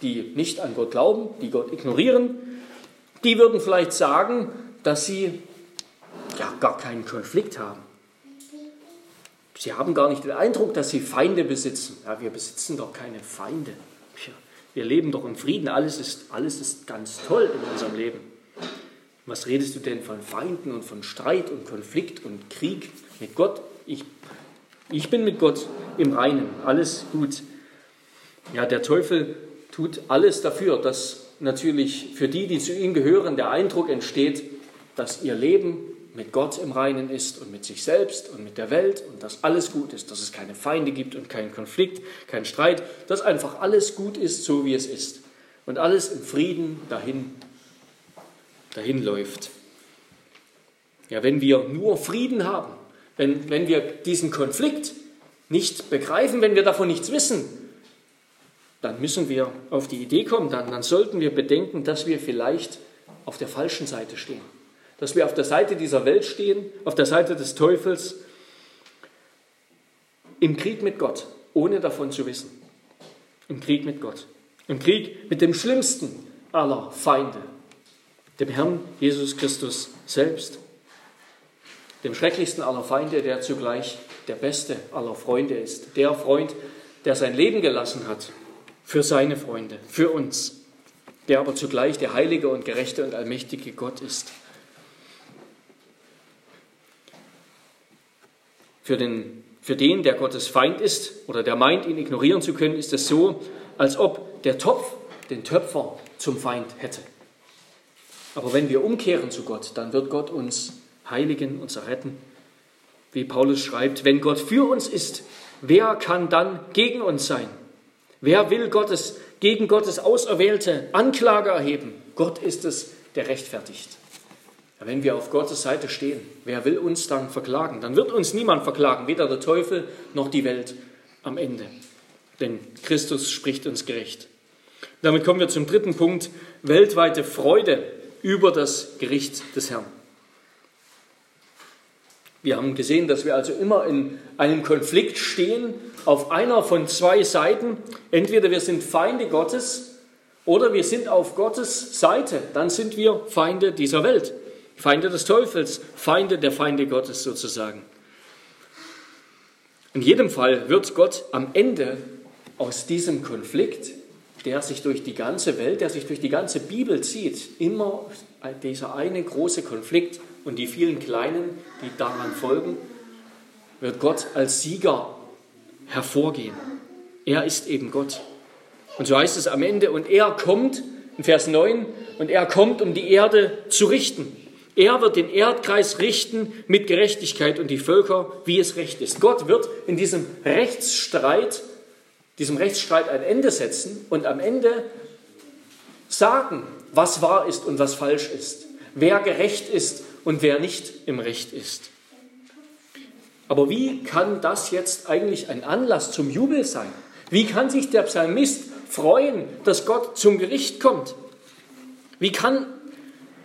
die nicht an Gott glauben, die Gott ignorieren, die würden vielleicht sagen, dass sie ja gar keinen Konflikt haben. Sie haben gar nicht den Eindruck, dass sie Feinde besitzen. Ja, wir besitzen doch keine Feinde. Wir leben doch im Frieden. Alles ist, alles ist ganz toll in unserem Leben. Was redest du denn von Feinden und von Streit und Konflikt und Krieg mit Gott? Ich, ich bin mit Gott im Reinen. Alles gut. Ja, der Teufel tut alles dafür, dass natürlich für die, die zu ihm gehören, der Eindruck entsteht, dass ihr Leben mit Gott im Reinen ist und mit sich selbst und mit der Welt und dass alles gut ist, dass es keine Feinde gibt und keinen Konflikt, keinen Streit, dass einfach alles gut ist, so wie es ist und alles im Frieden dahin, dahin läuft. Ja, wenn wir nur Frieden haben, wenn, wenn wir diesen Konflikt nicht begreifen, wenn wir davon nichts wissen, dann müssen wir auf die Idee kommen, dann, dann sollten wir bedenken, dass wir vielleicht auf der falschen Seite stehen. Dass wir auf der Seite dieser Welt stehen, auf der Seite des Teufels, im Krieg mit Gott, ohne davon zu wissen. Im Krieg mit Gott. Im Krieg mit dem schlimmsten aller Feinde, dem Herrn Jesus Christus selbst. Dem schrecklichsten aller Feinde, der zugleich der beste aller Freunde ist. Der Freund, der sein Leben gelassen hat für seine Freunde, für uns. Der aber zugleich der heilige und gerechte und allmächtige Gott ist. Für den, für den, der Gottes Feind ist oder der meint, ihn ignorieren zu können, ist es so, als ob der Topf den Töpfer zum Feind hätte. Aber wenn wir umkehren zu Gott, dann wird Gott uns heiligen, uns erretten. Wie Paulus schreibt, wenn Gott für uns ist, wer kann dann gegen uns sein? Wer will Gottes, gegen Gottes auserwählte Anklage erheben? Gott ist es, der rechtfertigt. Wenn wir auf Gottes Seite stehen, wer will uns dann verklagen? Dann wird uns niemand verklagen, weder der Teufel noch die Welt am Ende. Denn Christus spricht uns gerecht. Damit kommen wir zum dritten Punkt, weltweite Freude über das Gericht des Herrn. Wir haben gesehen, dass wir also immer in einem Konflikt stehen, auf einer von zwei Seiten. Entweder wir sind Feinde Gottes oder wir sind auf Gottes Seite. Dann sind wir Feinde dieser Welt, Feinde des Teufels, Feinde der Feinde Gottes sozusagen. In jedem Fall wird Gott am Ende aus diesem Konflikt der sich durch die ganze Welt, der sich durch die ganze Bibel zieht, immer dieser eine große Konflikt und die vielen kleinen, die daran folgen, wird Gott als Sieger hervorgehen. Er ist eben Gott. Und so heißt es am Ende, und er kommt, in Vers 9, und er kommt, um die Erde zu richten. Er wird den Erdkreis richten mit Gerechtigkeit und die Völker, wie es recht ist. Gott wird in diesem Rechtsstreit diesem Rechtsstreit ein Ende setzen und am Ende sagen, was wahr ist und was falsch ist, wer gerecht ist und wer nicht im Recht ist. Aber wie kann das jetzt eigentlich ein Anlass zum Jubel sein? Wie kann sich der Psalmist freuen, dass Gott zum Gericht kommt? Wie kann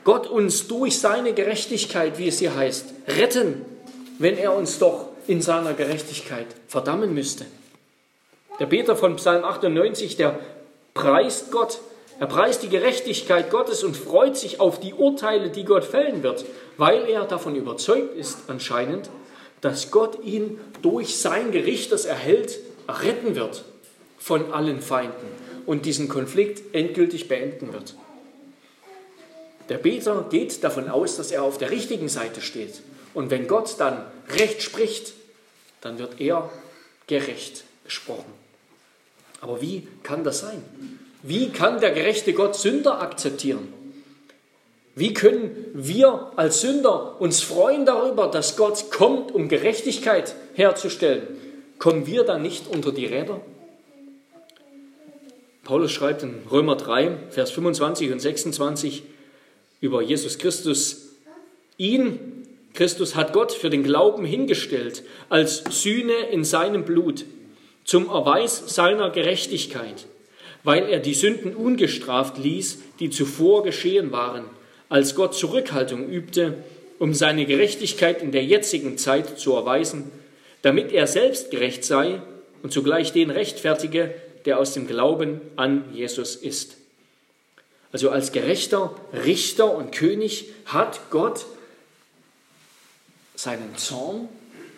Gott uns durch seine Gerechtigkeit, wie es hier heißt, retten, wenn er uns doch in seiner Gerechtigkeit verdammen müsste? Der Peter von Psalm 98, der preist Gott, er preist die Gerechtigkeit Gottes und freut sich auf die Urteile, die Gott fällen wird, weil er davon überzeugt ist anscheinend, dass Gott ihn durch sein Gericht, das er hält, retten wird von allen Feinden und diesen Konflikt endgültig beenden wird. Der Beter geht davon aus, dass er auf der richtigen Seite steht. Und wenn Gott dann Recht spricht, dann wird er gerecht gesprochen. Aber wie kann das sein? Wie kann der gerechte Gott Sünder akzeptieren? Wie können wir als Sünder uns freuen darüber, dass Gott kommt, um Gerechtigkeit herzustellen? Kommen wir dann nicht unter die Räder? Paulus schreibt in Römer 3, Vers 25 und 26 über Jesus Christus, ihn, Christus, hat Gott für den Glauben hingestellt als Sühne in seinem Blut zum Erweis seiner Gerechtigkeit, weil er die Sünden ungestraft ließ, die zuvor geschehen waren, als Gott Zurückhaltung übte, um seine Gerechtigkeit in der jetzigen Zeit zu erweisen, damit er selbst gerecht sei und zugleich den rechtfertige, der aus dem Glauben an Jesus ist. Also als gerechter Richter und König hat Gott seinen Zorn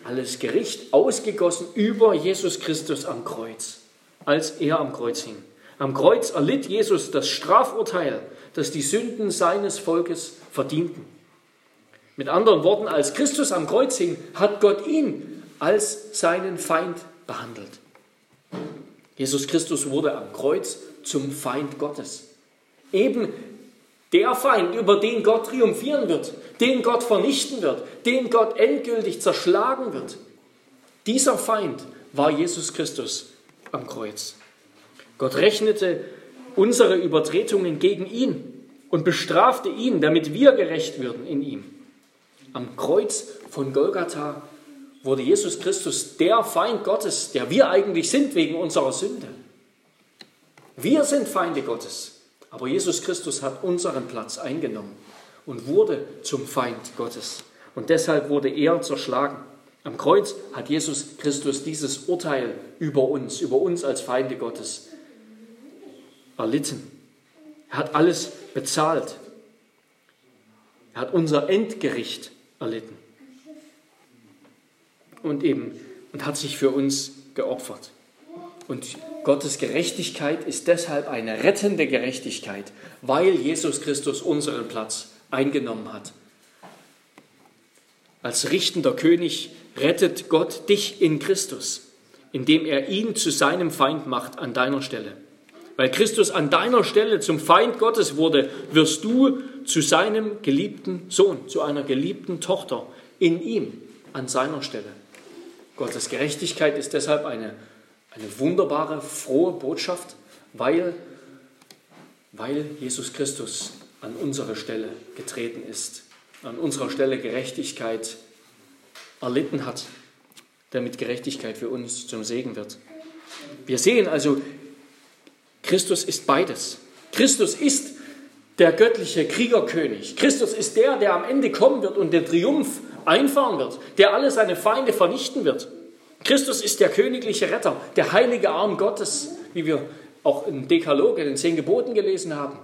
alles Gericht ausgegossen über Jesus Christus am Kreuz, als er am Kreuz hing. Am Kreuz erlitt Jesus das Strafurteil, das die Sünden seines Volkes verdienten. Mit anderen Worten, als Christus am Kreuz hing, hat Gott ihn als seinen Feind behandelt. Jesus Christus wurde am Kreuz zum Feind Gottes. Eben der Feind, über den Gott triumphieren wird, den Gott vernichten wird, den Gott endgültig zerschlagen wird. Dieser Feind war Jesus Christus am Kreuz. Gott rechnete unsere Übertretungen gegen ihn und bestrafte ihn, damit wir gerecht würden in ihm. Am Kreuz von Golgatha wurde Jesus Christus der Feind Gottes, der wir eigentlich sind wegen unserer Sünde. Wir sind Feinde Gottes, aber Jesus Christus hat unseren Platz eingenommen und wurde zum Feind Gottes. Und deshalb wurde er zerschlagen. Am Kreuz hat Jesus Christus dieses Urteil über uns, über uns als Feinde Gottes erlitten. Er hat alles bezahlt. Er hat unser Endgericht erlitten. Und eben, und hat sich für uns geopfert. Und Gottes Gerechtigkeit ist deshalb eine rettende Gerechtigkeit, weil Jesus Christus unseren Platz eingenommen hat. Als richtender König rettet Gott dich in Christus, indem er ihn zu seinem Feind macht an deiner Stelle. Weil Christus an deiner Stelle zum Feind Gottes wurde, wirst du zu seinem geliebten Sohn, zu einer geliebten Tochter in ihm an seiner Stelle. Gottes Gerechtigkeit ist deshalb eine, eine wunderbare, frohe Botschaft, weil, weil Jesus Christus an unsere Stelle getreten ist, an unserer Stelle Gerechtigkeit erlitten hat, damit Gerechtigkeit für uns zum Segen wird. Wir sehen also, Christus ist beides. Christus ist der göttliche Kriegerkönig. Christus ist der, der am Ende kommen wird und den Triumph einfahren wird, der alle seine Feinde vernichten wird. Christus ist der königliche Retter, der heilige Arm Gottes, wie wir auch im Dekalog, in den zehn Geboten gelesen haben.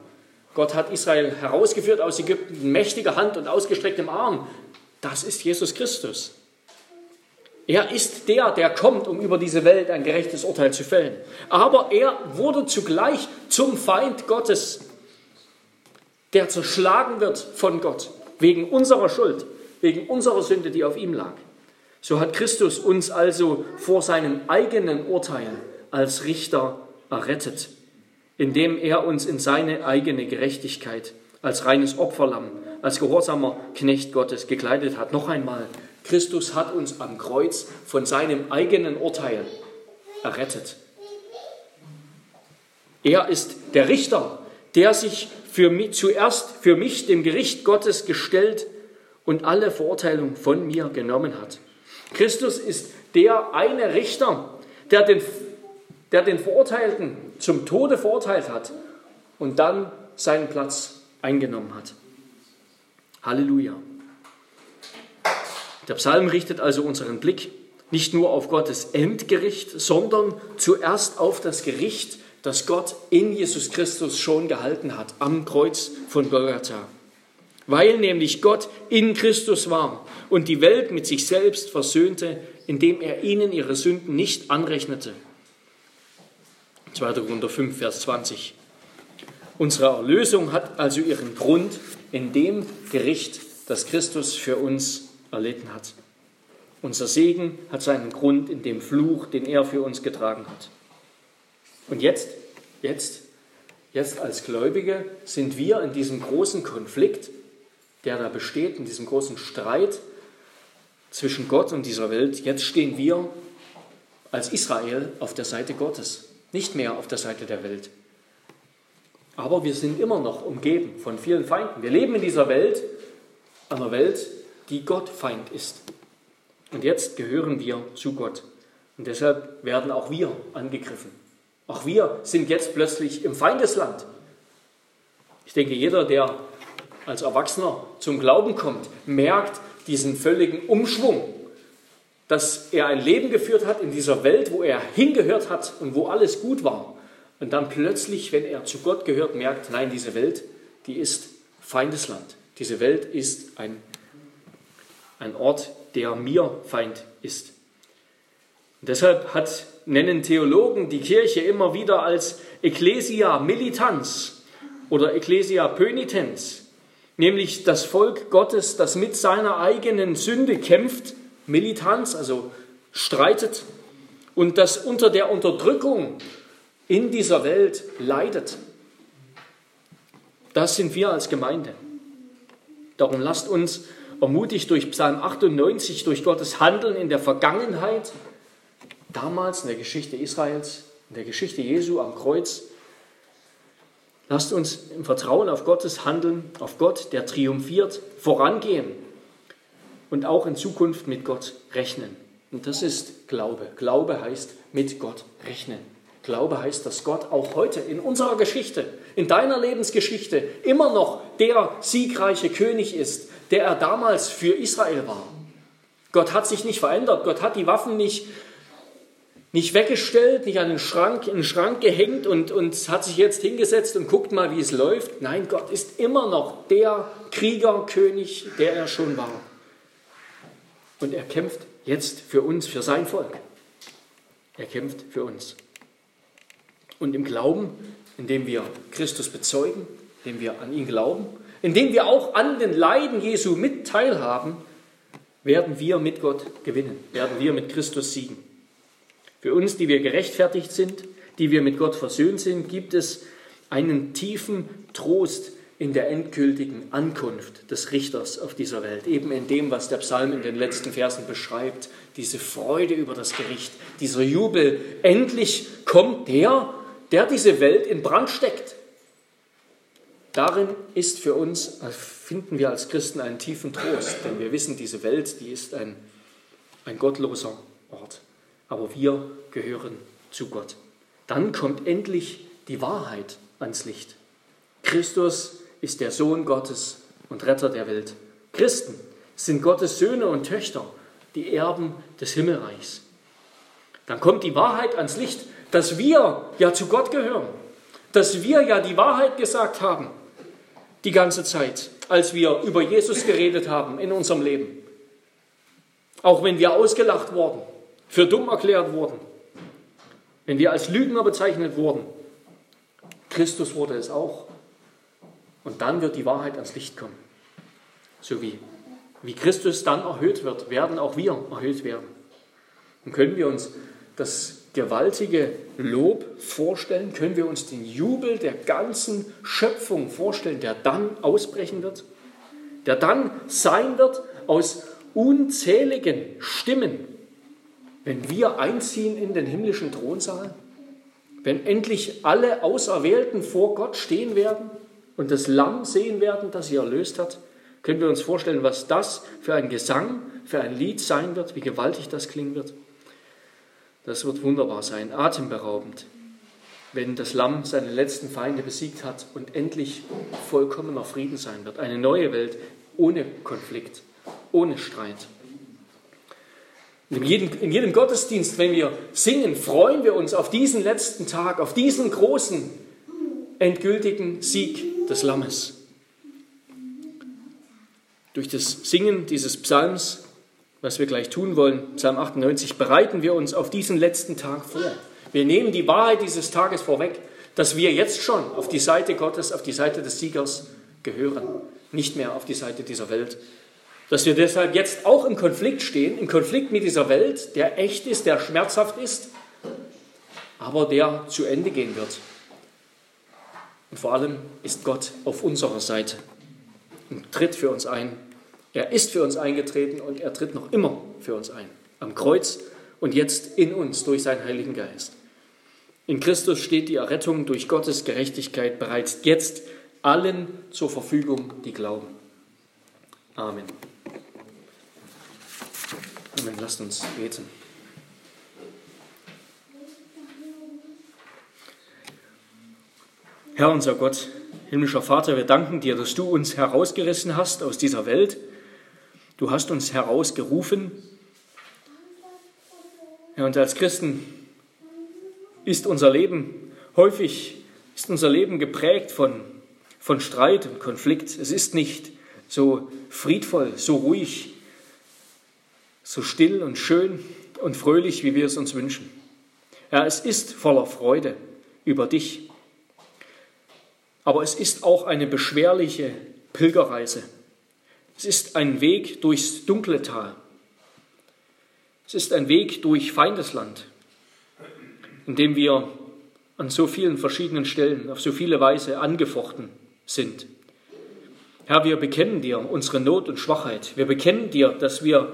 Gott hat Israel herausgeführt aus Ägypten mit mächtiger Hand und ausgestrecktem Arm. Das ist Jesus Christus. Er ist der, der kommt, um über diese Welt ein gerechtes Urteil zu fällen. Aber er wurde zugleich zum Feind Gottes, der zerschlagen wird von Gott, wegen unserer Schuld, wegen unserer Sünde, die auf ihm lag. So hat Christus uns also vor seinem eigenen Urteil als Richter errettet, indem er uns in seine eigene Gerechtigkeit als reines Opferlamm, als gehorsamer Knecht Gottes gekleidet hat. Noch einmal, Christus hat uns am Kreuz von seinem eigenen Urteil errettet. Er ist der Richter, der sich für mich, zuerst für mich dem Gericht Gottes gestellt und alle Verurteilung von mir genommen hat. Christus ist der eine Richter, der den, der den Verurteilten zum Tode verurteilt hat und dann seinen Platz eingenommen hat. Halleluja. Der Psalm richtet also unseren Blick nicht nur auf Gottes Endgericht, sondern zuerst auf das Gericht, das Gott in Jesus Christus schon gehalten hat am Kreuz von Golgatha. Weil nämlich Gott in Christus war und die Welt mit sich selbst versöhnte, indem er ihnen ihre Sünden nicht anrechnete. 2. Korinther 5, Vers 20. Unsere Erlösung hat also ihren Grund in dem Gericht, das Christus für uns erlitten hat. Unser Segen hat seinen Grund in dem Fluch, den er für uns getragen hat. Und jetzt, jetzt, jetzt als Gläubige sind wir in diesem großen Konflikt, der da besteht, in diesem großen Streit zwischen Gott und dieser Welt. Jetzt stehen wir als Israel auf der Seite Gottes, nicht mehr auf der Seite der Welt. Aber wir sind immer noch umgeben von vielen Feinden. Wir leben in dieser Welt, einer Welt, die Gott Feind ist. Und jetzt gehören wir zu Gott. Und deshalb werden auch wir angegriffen. Auch wir sind jetzt plötzlich im Feindesland. Ich denke, jeder, der als Erwachsener zum Glauben kommt, merkt diesen völligen Umschwung, dass er ein Leben geführt hat in dieser Welt, wo er hingehört hat und wo alles gut war. Und dann plötzlich, wenn er zu Gott gehört, merkt, nein, diese Welt, die ist Feindesland. Diese Welt ist ein ein Ort, der mir Feind ist. Und deshalb hat, nennen Theologen die Kirche immer wieder als Ecclesia Militans oder Ecclesia Pönitens, nämlich das Volk Gottes, das mit seiner eigenen Sünde kämpft, Militanz, also streitet und das unter der Unterdrückung in dieser Welt leidet. Das sind wir als Gemeinde. Darum lasst uns ermutigt durch Psalm 98, durch Gottes Handeln in der Vergangenheit, damals in der Geschichte Israels, in der Geschichte Jesu am Kreuz. Lasst uns im Vertrauen auf Gottes Handeln, auf Gott, der triumphiert, vorangehen und auch in Zukunft mit Gott rechnen. Und das ist Glaube. Glaube heißt mit Gott rechnen. Glaube heißt, dass Gott auch heute in unserer Geschichte, in deiner Lebensgeschichte immer noch der siegreiche König ist, der er damals für Israel war. Gott hat sich nicht verändert. Gott hat die Waffen nicht, nicht weggestellt, nicht an den Schrank, in den Schrank gehängt und, und hat sich jetzt hingesetzt und guckt mal, wie es läuft. Nein, Gott ist immer noch der Kriegerkönig, der er schon war. Und er kämpft jetzt für uns, für sein Volk. Er kämpft für uns. Und im Glauben, indem wir Christus bezeugen, indem wir an ihn glauben, indem wir auch an den Leiden Jesu mit teilhaben, werden wir mit Gott gewinnen, werden wir mit Christus siegen. Für uns, die wir gerechtfertigt sind, die wir mit Gott versöhnt sind, gibt es einen tiefen Trost in der endgültigen Ankunft des Richters auf dieser Welt, eben in dem, was der Psalm in den letzten Versen beschreibt, diese Freude über das Gericht, dieser Jubel. Endlich kommt der, der diese Welt in Brand steckt. Darin ist für uns, finden wir als Christen einen tiefen Trost, denn wir wissen, diese Welt, die ist ein, ein gottloser Ort. Aber wir gehören zu Gott. Dann kommt endlich die Wahrheit ans Licht. Christus ist der Sohn Gottes und Retter der Welt. Christen sind Gottes Söhne und Töchter, die Erben des Himmelreichs. Dann kommt die Wahrheit ans Licht, dass wir ja zu Gott gehören, dass wir ja die Wahrheit gesagt haben die ganze Zeit, als wir über Jesus geredet haben in unserem Leben. Auch wenn wir ausgelacht wurden, für dumm erklärt wurden, wenn wir als Lügner bezeichnet wurden. Christus wurde es auch. Und dann wird die Wahrheit ans Licht kommen. So wie, wie Christus dann erhöht wird, werden auch wir erhöht werden. Und können wir uns das gewaltige Lob vorstellen? Können wir uns den Jubel der ganzen Schöpfung vorstellen, der dann ausbrechen wird? Der dann sein wird aus unzähligen Stimmen, wenn wir einziehen in den himmlischen Thronsaal? Wenn endlich alle Auserwählten vor Gott stehen werden und das Lamm sehen werden, das sie erlöst hat? Können wir uns vorstellen, was das für ein Gesang, für ein Lied sein wird, wie gewaltig das klingen wird? Das wird wunderbar sein, atemberaubend, wenn das Lamm seine letzten Feinde besiegt hat und endlich vollkommener Frieden sein wird. Eine neue Welt ohne Konflikt, ohne Streit. In jedem, in jedem Gottesdienst, wenn wir singen, freuen wir uns auf diesen letzten Tag, auf diesen großen, endgültigen Sieg des Lammes. Durch das Singen dieses Psalms was wir gleich tun wollen, Psalm 98, bereiten wir uns auf diesen letzten Tag vor. Wir nehmen die Wahrheit dieses Tages vorweg, dass wir jetzt schon auf die Seite Gottes, auf die Seite des Siegers gehören, nicht mehr auf die Seite dieser Welt. Dass wir deshalb jetzt auch im Konflikt stehen, im Konflikt mit dieser Welt, der echt ist, der schmerzhaft ist, aber der zu Ende gehen wird. Und vor allem ist Gott auf unserer Seite und tritt für uns ein er ist für uns eingetreten und er tritt noch immer für uns ein. Am Kreuz und jetzt in uns durch seinen Heiligen Geist. In Christus steht die Errettung durch Gottes Gerechtigkeit bereits jetzt allen zur Verfügung, die glauben. Amen. Amen. Lasst uns beten. Herr unser Gott, himmlischer Vater, wir danken dir, dass du uns herausgerissen hast aus dieser Welt Du hast uns herausgerufen. Ja, und als Christen ist unser Leben häufig ist unser Leben geprägt von, von Streit und Konflikt. Es ist nicht so friedvoll, so ruhig, so still und schön und fröhlich, wie wir es uns wünschen. Ja, es ist voller Freude über dich. Aber es ist auch eine beschwerliche Pilgerreise. Es ist ein Weg durchs dunkle Tal. Es ist ein Weg durch Feindesland, in dem wir an so vielen verschiedenen Stellen auf so viele Weise angefochten sind. Herr, wir bekennen dir unsere Not und Schwachheit. Wir bekennen dir, dass wir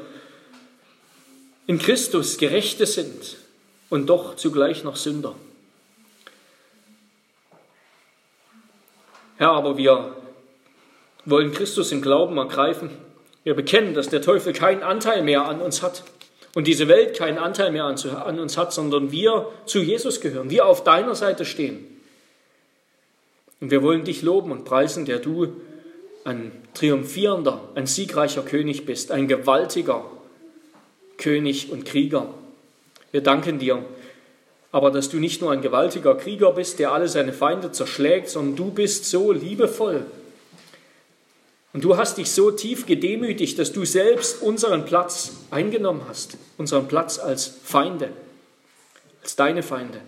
in Christus Gerechte sind und doch zugleich noch Sünder. Herr, aber wir wollen Christus im Glauben ergreifen. Wir bekennen, dass der Teufel keinen Anteil mehr an uns hat und diese Welt keinen Anteil mehr an uns hat, sondern wir zu Jesus gehören, wir auf deiner Seite stehen. Und wir wollen dich loben und preisen, der du ein triumphierender, ein siegreicher König bist, ein gewaltiger König und Krieger. Wir danken dir, aber dass du nicht nur ein gewaltiger Krieger bist, der alle seine Feinde zerschlägt, sondern du bist so liebevoll. Und du hast dich so tief gedemütigt, dass du selbst unseren Platz eingenommen hast, unseren Platz als Feinde, als deine Feinde,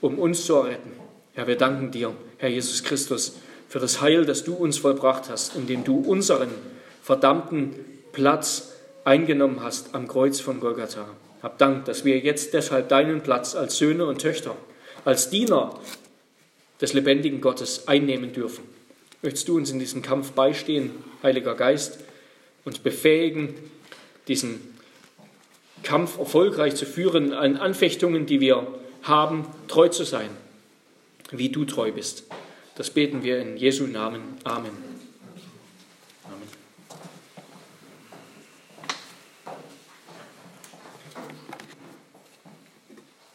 um uns zu erretten. Herr, wir danken dir, Herr Jesus Christus, für das Heil, das du uns vollbracht hast, indem du unseren verdammten Platz eingenommen hast am Kreuz von Golgatha. Hab Dank, dass wir jetzt deshalb deinen Platz als Söhne und Töchter, als Diener des lebendigen Gottes einnehmen dürfen. Möchtest du uns in diesem Kampf beistehen, Heiliger Geist, uns befähigen, diesen Kampf erfolgreich zu führen, an Anfechtungen, die wir haben, treu zu sein, wie du treu bist. Das beten wir in Jesu Namen. Amen.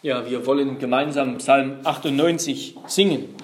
Ja, wir wollen gemeinsam Psalm 98 singen.